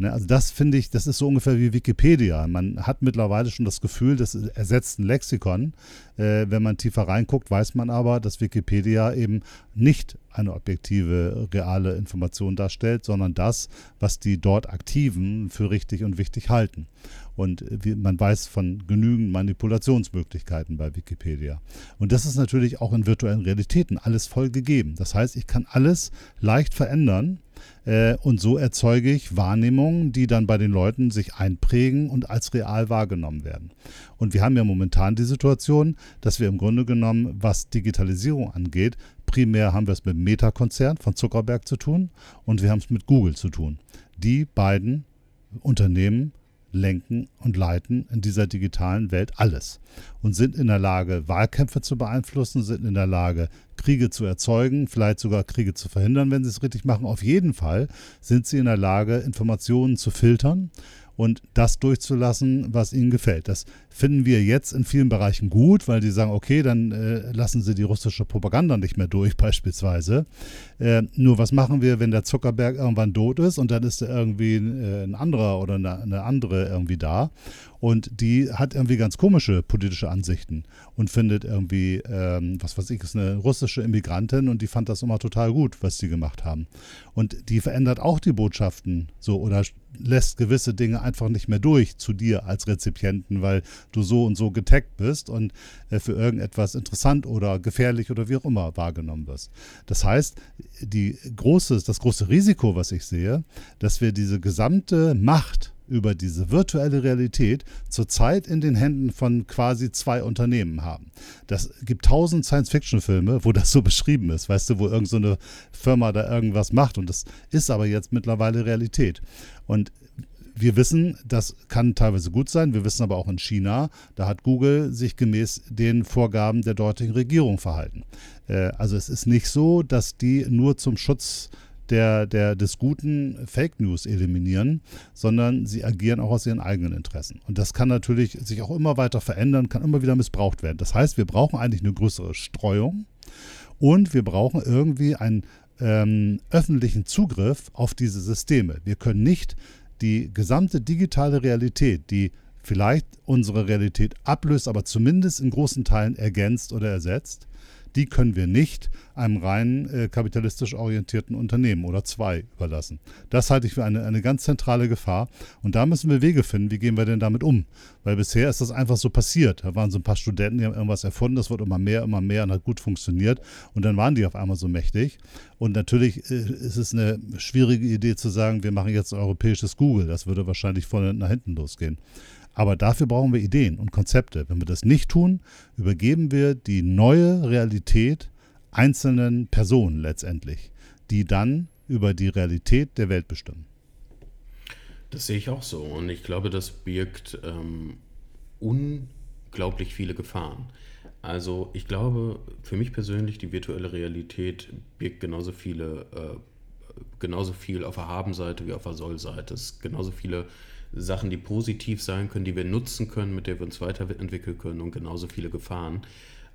Ne, also das finde ich, das ist so ungefähr wie Wikipedia. Man hat mittlerweile schon das Gefühl, das ersetzt ein Lexikon. Äh, wenn man tiefer reinguckt, weiß man aber, dass Wikipedia eben nicht eine objektive, reale Information darstellt, sondern das, was die dort Aktiven für richtig und wichtig halten. Und man weiß von genügend Manipulationsmöglichkeiten bei Wikipedia. Und das ist natürlich auch in virtuellen Realitäten alles voll gegeben. Das heißt, ich kann alles leicht verändern und so erzeuge ich Wahrnehmungen, die dann bei den Leuten sich einprägen und als real wahrgenommen werden. Und wir haben ja momentan die Situation, dass wir im Grunde genommen, was Digitalisierung angeht, primär haben wir es mit dem Meta-Konzern von Zuckerberg zu tun und wir haben es mit Google zu tun. Die beiden Unternehmen lenken und leiten in dieser digitalen Welt alles und sind in der Lage, Wahlkämpfe zu beeinflussen, sind in der Lage, Kriege zu erzeugen, vielleicht sogar Kriege zu verhindern, wenn sie es richtig machen. Auf jeden Fall sind sie in der Lage, Informationen zu filtern und das durchzulassen, was ihnen gefällt. Das finden wir jetzt in vielen Bereichen gut, weil die sagen, okay, dann äh, lassen sie die russische Propaganda nicht mehr durch beispielsweise. Äh, nur was machen wir, wenn der Zuckerberg irgendwann tot ist und dann ist da irgendwie äh, ein anderer oder eine, eine andere irgendwie da und die hat irgendwie ganz komische politische Ansichten und findet irgendwie, ähm, was weiß ich, ist eine russische Immigrantin und die fand das immer total gut, was die gemacht haben. Und die verändert auch die Botschaften so oder lässt gewisse Dinge einfach nicht mehr durch zu dir als Rezipienten, weil du so und so getaggt bist und äh, für irgendetwas interessant oder gefährlich oder wie auch immer wahrgenommen wirst. Das heißt, die große, das große Risiko, was ich sehe, dass wir diese gesamte Macht über diese virtuelle Realität zurzeit in den Händen von quasi zwei Unternehmen haben. Das gibt tausend Science-Fiction-Filme, wo das so beschrieben ist, weißt du, wo irgendeine so Firma da irgendwas macht und das ist aber jetzt mittlerweile Realität. Und wir wissen, das kann teilweise gut sein. Wir wissen aber auch in China, da hat Google sich gemäß den Vorgaben der dortigen Regierung verhalten. Äh, also es ist nicht so, dass die nur zum Schutz der, der, des guten Fake News eliminieren, sondern sie agieren auch aus ihren eigenen Interessen. Und das kann natürlich sich auch immer weiter verändern, kann immer wieder missbraucht werden. Das heißt, wir brauchen eigentlich eine größere Streuung und wir brauchen irgendwie einen ähm, öffentlichen Zugriff auf diese Systeme. Wir können nicht die gesamte digitale Realität, die vielleicht unsere Realität ablöst, aber zumindest in großen Teilen ergänzt oder ersetzt, die können wir nicht einem rein äh, kapitalistisch orientierten Unternehmen oder zwei überlassen. Das halte ich für eine, eine ganz zentrale Gefahr. Und da müssen wir Wege finden, wie gehen wir denn damit um? Weil bisher ist das einfach so passiert. Da waren so ein paar Studenten, die haben irgendwas erfunden, das wird immer mehr, immer mehr und hat gut funktioniert. Und dann waren die auf einmal so mächtig. Und natürlich äh, ist es eine schwierige Idee zu sagen, wir machen jetzt ein europäisches Google. Das würde wahrscheinlich vorne nach hinten losgehen. Aber dafür brauchen wir Ideen und Konzepte. Wenn wir das nicht tun, übergeben wir die neue Realität einzelnen Personen letztendlich, die dann über die Realität der Welt bestimmen. Das sehe ich auch so. Und ich glaube, das birgt ähm, unglaublich viele Gefahren. Also ich glaube, für mich persönlich, die virtuelle Realität birgt genauso viele, äh, genauso viel auf der Habenseite wie auf der Sollseite. Es genauso viele Sachen, die positiv sein können, die wir nutzen können, mit der wir uns weiterentwickeln können und genauso viele Gefahren.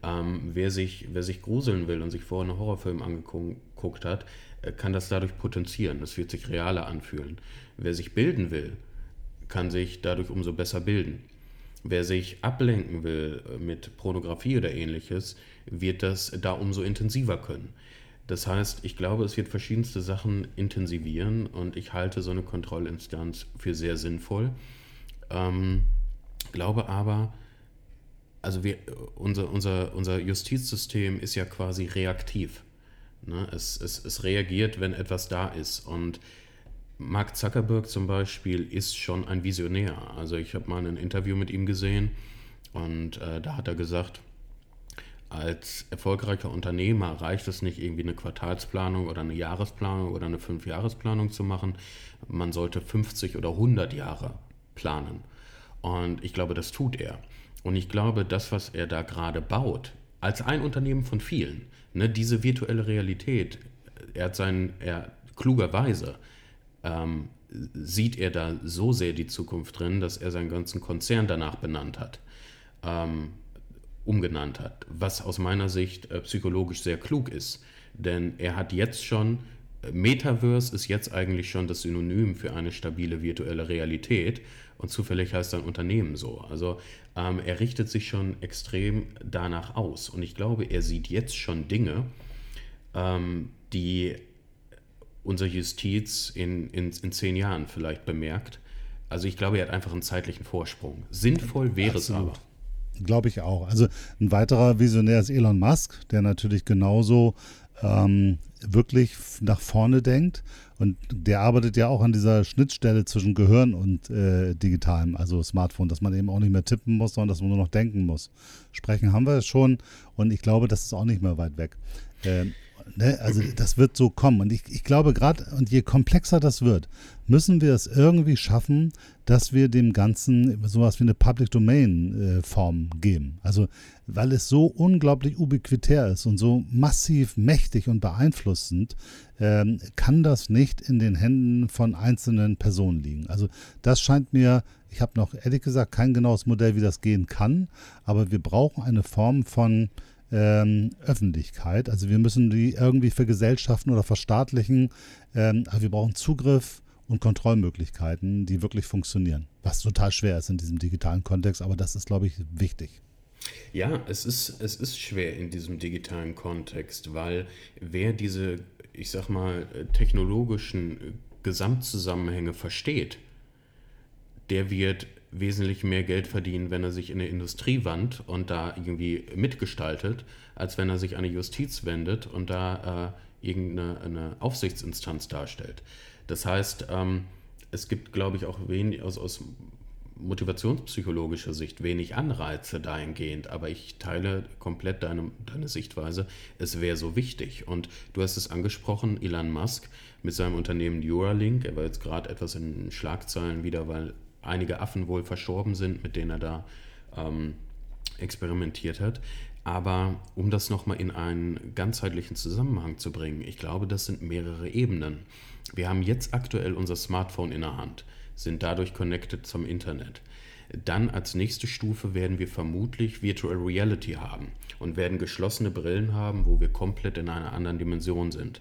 Ähm, wer, sich, wer sich gruseln will und sich vorher einen Horrorfilm angeguckt hat, äh, kann das dadurch potenzieren. Das wird sich realer anfühlen. Wer sich bilden will, kann sich dadurch umso besser bilden. Wer sich ablenken will äh, mit Pornografie oder ähnliches, wird das da umso intensiver können. Das heißt, ich glaube, es wird verschiedenste Sachen intensivieren und ich halte so eine Kontrollinstanz für sehr sinnvoll. Ähm, glaube aber, also wir, unser, unser, unser Justizsystem ist ja quasi reaktiv. Ne? Es, es, es reagiert, wenn etwas da ist. Und Mark Zuckerberg zum Beispiel ist schon ein Visionär. Also ich habe mal ein Interview mit ihm gesehen und äh, da hat er gesagt, als erfolgreicher Unternehmer reicht es nicht, irgendwie eine Quartalsplanung oder eine Jahresplanung oder eine Fünfjahresplanung zu machen. Man sollte 50 oder 100 Jahre planen. Und ich glaube, das tut er. Und ich glaube, das, was er da gerade baut, als ein Unternehmen von vielen, ne, diese virtuelle Realität, er hat sein, er klugerweise ähm, sieht er da so sehr die Zukunft drin, dass er seinen ganzen Konzern danach benannt hat, ähm, umgenannt hat, was aus meiner Sicht äh, psychologisch sehr klug ist. Denn er hat jetzt schon, äh, Metaverse ist jetzt eigentlich schon das Synonym für eine stabile virtuelle Realität und zufällig heißt sein Unternehmen so. Also ähm, er richtet sich schon extrem danach aus und ich glaube, er sieht jetzt schon Dinge, ähm, die unsere Justiz in, in, in zehn Jahren vielleicht bemerkt. Also ich glaube, er hat einfach einen zeitlichen Vorsprung. Sinnvoll wäre Absolut. es aber. Glaube ich auch. Also ein weiterer Visionär ist Elon Musk, der natürlich genauso ähm, wirklich nach vorne denkt. Und der arbeitet ja auch an dieser Schnittstelle zwischen Gehirn und äh, digitalem, also Smartphone, dass man eben auch nicht mehr tippen muss, sondern dass man nur noch denken muss. Sprechen haben wir es schon und ich glaube, das ist auch nicht mehr weit weg. Ähm, Ne? Also das wird so kommen. Und ich, ich glaube gerade, und je komplexer das wird, müssen wir es irgendwie schaffen, dass wir dem Ganzen sowas wie eine Public Domain äh, Form geben. Also weil es so unglaublich ubiquitär ist und so massiv mächtig und beeinflussend, ähm, kann das nicht in den Händen von einzelnen Personen liegen. Also das scheint mir, ich habe noch ehrlich gesagt kein genaues Modell, wie das gehen kann, aber wir brauchen eine Form von ähm, Öffentlichkeit. Also wir müssen die irgendwie vergesellschaften oder verstaatlichen. Ähm, aber wir brauchen Zugriff und Kontrollmöglichkeiten, die wirklich funktionieren. Was total schwer ist in diesem digitalen Kontext, aber das ist, glaube ich, wichtig. Ja, es ist, es ist schwer in diesem digitalen Kontext, weil wer diese, ich sag mal, technologischen Gesamtzusammenhänge versteht, der wird wesentlich mehr Geld verdienen, wenn er sich in der Industrie wandt und da irgendwie mitgestaltet, als wenn er sich an die Justiz wendet und da äh, irgendeine Aufsichtsinstanz darstellt. Das heißt, ähm, es gibt, glaube ich, auch wenig aus, aus motivationspsychologischer Sicht wenig Anreize dahingehend, aber ich teile komplett deine, deine Sichtweise. Es wäre so wichtig. Und du hast es angesprochen, Elon Musk mit seinem Unternehmen Neuralink, er war jetzt gerade etwas in Schlagzeilen wieder, weil einige Affen wohl verstorben sind, mit denen er da ähm, experimentiert hat. Aber um das nochmal in einen ganzheitlichen Zusammenhang zu bringen, ich glaube, das sind mehrere Ebenen. Wir haben jetzt aktuell unser Smartphone in der Hand, sind dadurch connected zum Internet. Dann als nächste Stufe werden wir vermutlich Virtual Reality haben und werden geschlossene Brillen haben, wo wir komplett in einer anderen Dimension sind.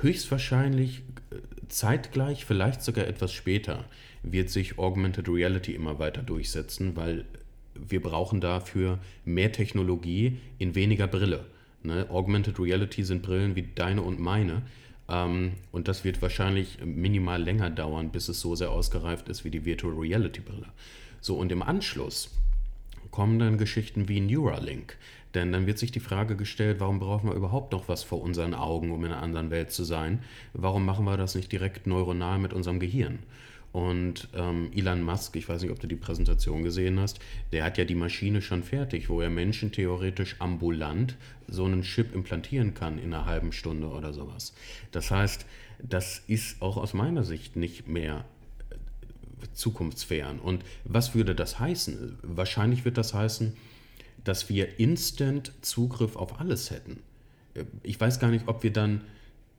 Höchstwahrscheinlich äh, zeitgleich, vielleicht sogar etwas später, wird sich Augmented Reality immer weiter durchsetzen, weil wir brauchen dafür mehr Technologie in weniger Brille. Ne? Augmented Reality sind Brillen wie deine und meine. Ähm, und das wird wahrscheinlich minimal länger dauern, bis es so sehr ausgereift ist wie die Virtual Reality Brille. So, und im Anschluss kommen dann Geschichten wie Neuralink. Denn dann wird sich die Frage gestellt, warum brauchen wir überhaupt noch was vor unseren Augen, um in einer anderen Welt zu sein? Warum machen wir das nicht direkt neuronal mit unserem Gehirn? Und ähm, Elon Musk, ich weiß nicht, ob du die Präsentation gesehen hast, der hat ja die Maschine schon fertig, wo er Menschen theoretisch ambulant so einen Chip implantieren kann in einer halben Stunde oder sowas. Das heißt, das ist auch aus meiner Sicht nicht mehr äh, zukunftsfern. Und was würde das heißen? Wahrscheinlich wird das heißen, dass wir instant Zugriff auf alles hätten. Äh, ich weiß gar nicht, ob wir dann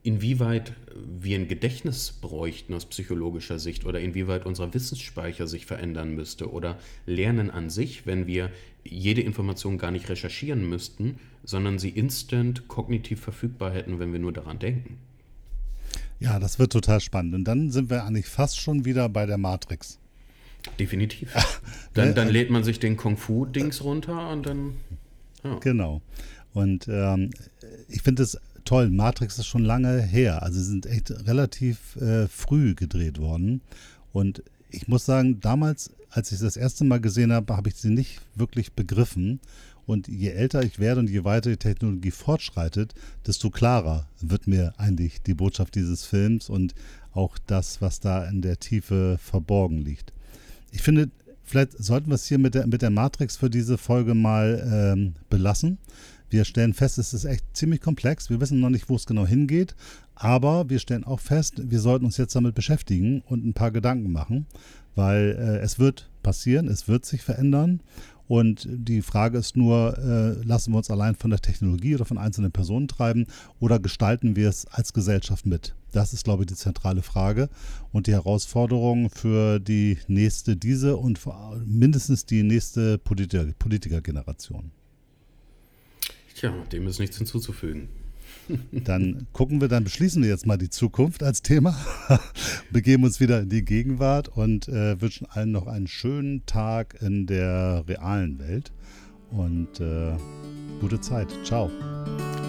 inwieweit wir ein Gedächtnis bräuchten aus psychologischer Sicht oder inwieweit unser Wissensspeicher sich verändern müsste oder Lernen an sich, wenn wir jede Information gar nicht recherchieren müssten, sondern sie instant kognitiv verfügbar hätten, wenn wir nur daran denken. Ja, das wird total spannend. Und dann sind wir eigentlich fast schon wieder bei der Matrix. Definitiv. Dann, dann lädt man sich den Kung-Fu-Dings runter und dann. Ja. Genau. Und ähm, ich finde es toll. Matrix ist schon lange her. Also sie sind echt relativ äh, früh gedreht worden. Und ich muss sagen, damals, als ich das erste Mal gesehen habe, habe ich sie nicht wirklich begriffen. Und je älter ich werde und je weiter die Technologie fortschreitet, desto klarer wird mir eigentlich die Botschaft dieses Films und auch das, was da in der Tiefe verborgen liegt. Ich finde, vielleicht sollten wir es hier mit der, mit der Matrix für diese Folge mal ähm, belassen. Wir stellen fest, es ist echt ziemlich komplex. Wir wissen noch nicht, wo es genau hingeht. Aber wir stellen auch fest, wir sollten uns jetzt damit beschäftigen und ein paar Gedanken machen, weil äh, es wird passieren, es wird sich verändern. Und die Frage ist nur, äh, lassen wir uns allein von der Technologie oder von einzelnen Personen treiben oder gestalten wir es als Gesellschaft mit? Das ist, glaube ich, die zentrale Frage und die Herausforderung für die nächste, diese und mindestens die nächste Politiker, Politikergeneration. Tja, dem ist nichts hinzuzufügen. Dann gucken wir, dann beschließen wir jetzt mal die Zukunft als Thema, begeben uns wieder in die Gegenwart und äh, wünschen allen noch einen schönen Tag in der realen Welt und äh, gute Zeit. Ciao.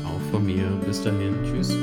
Auch von mir. Bis dahin. Tschüss.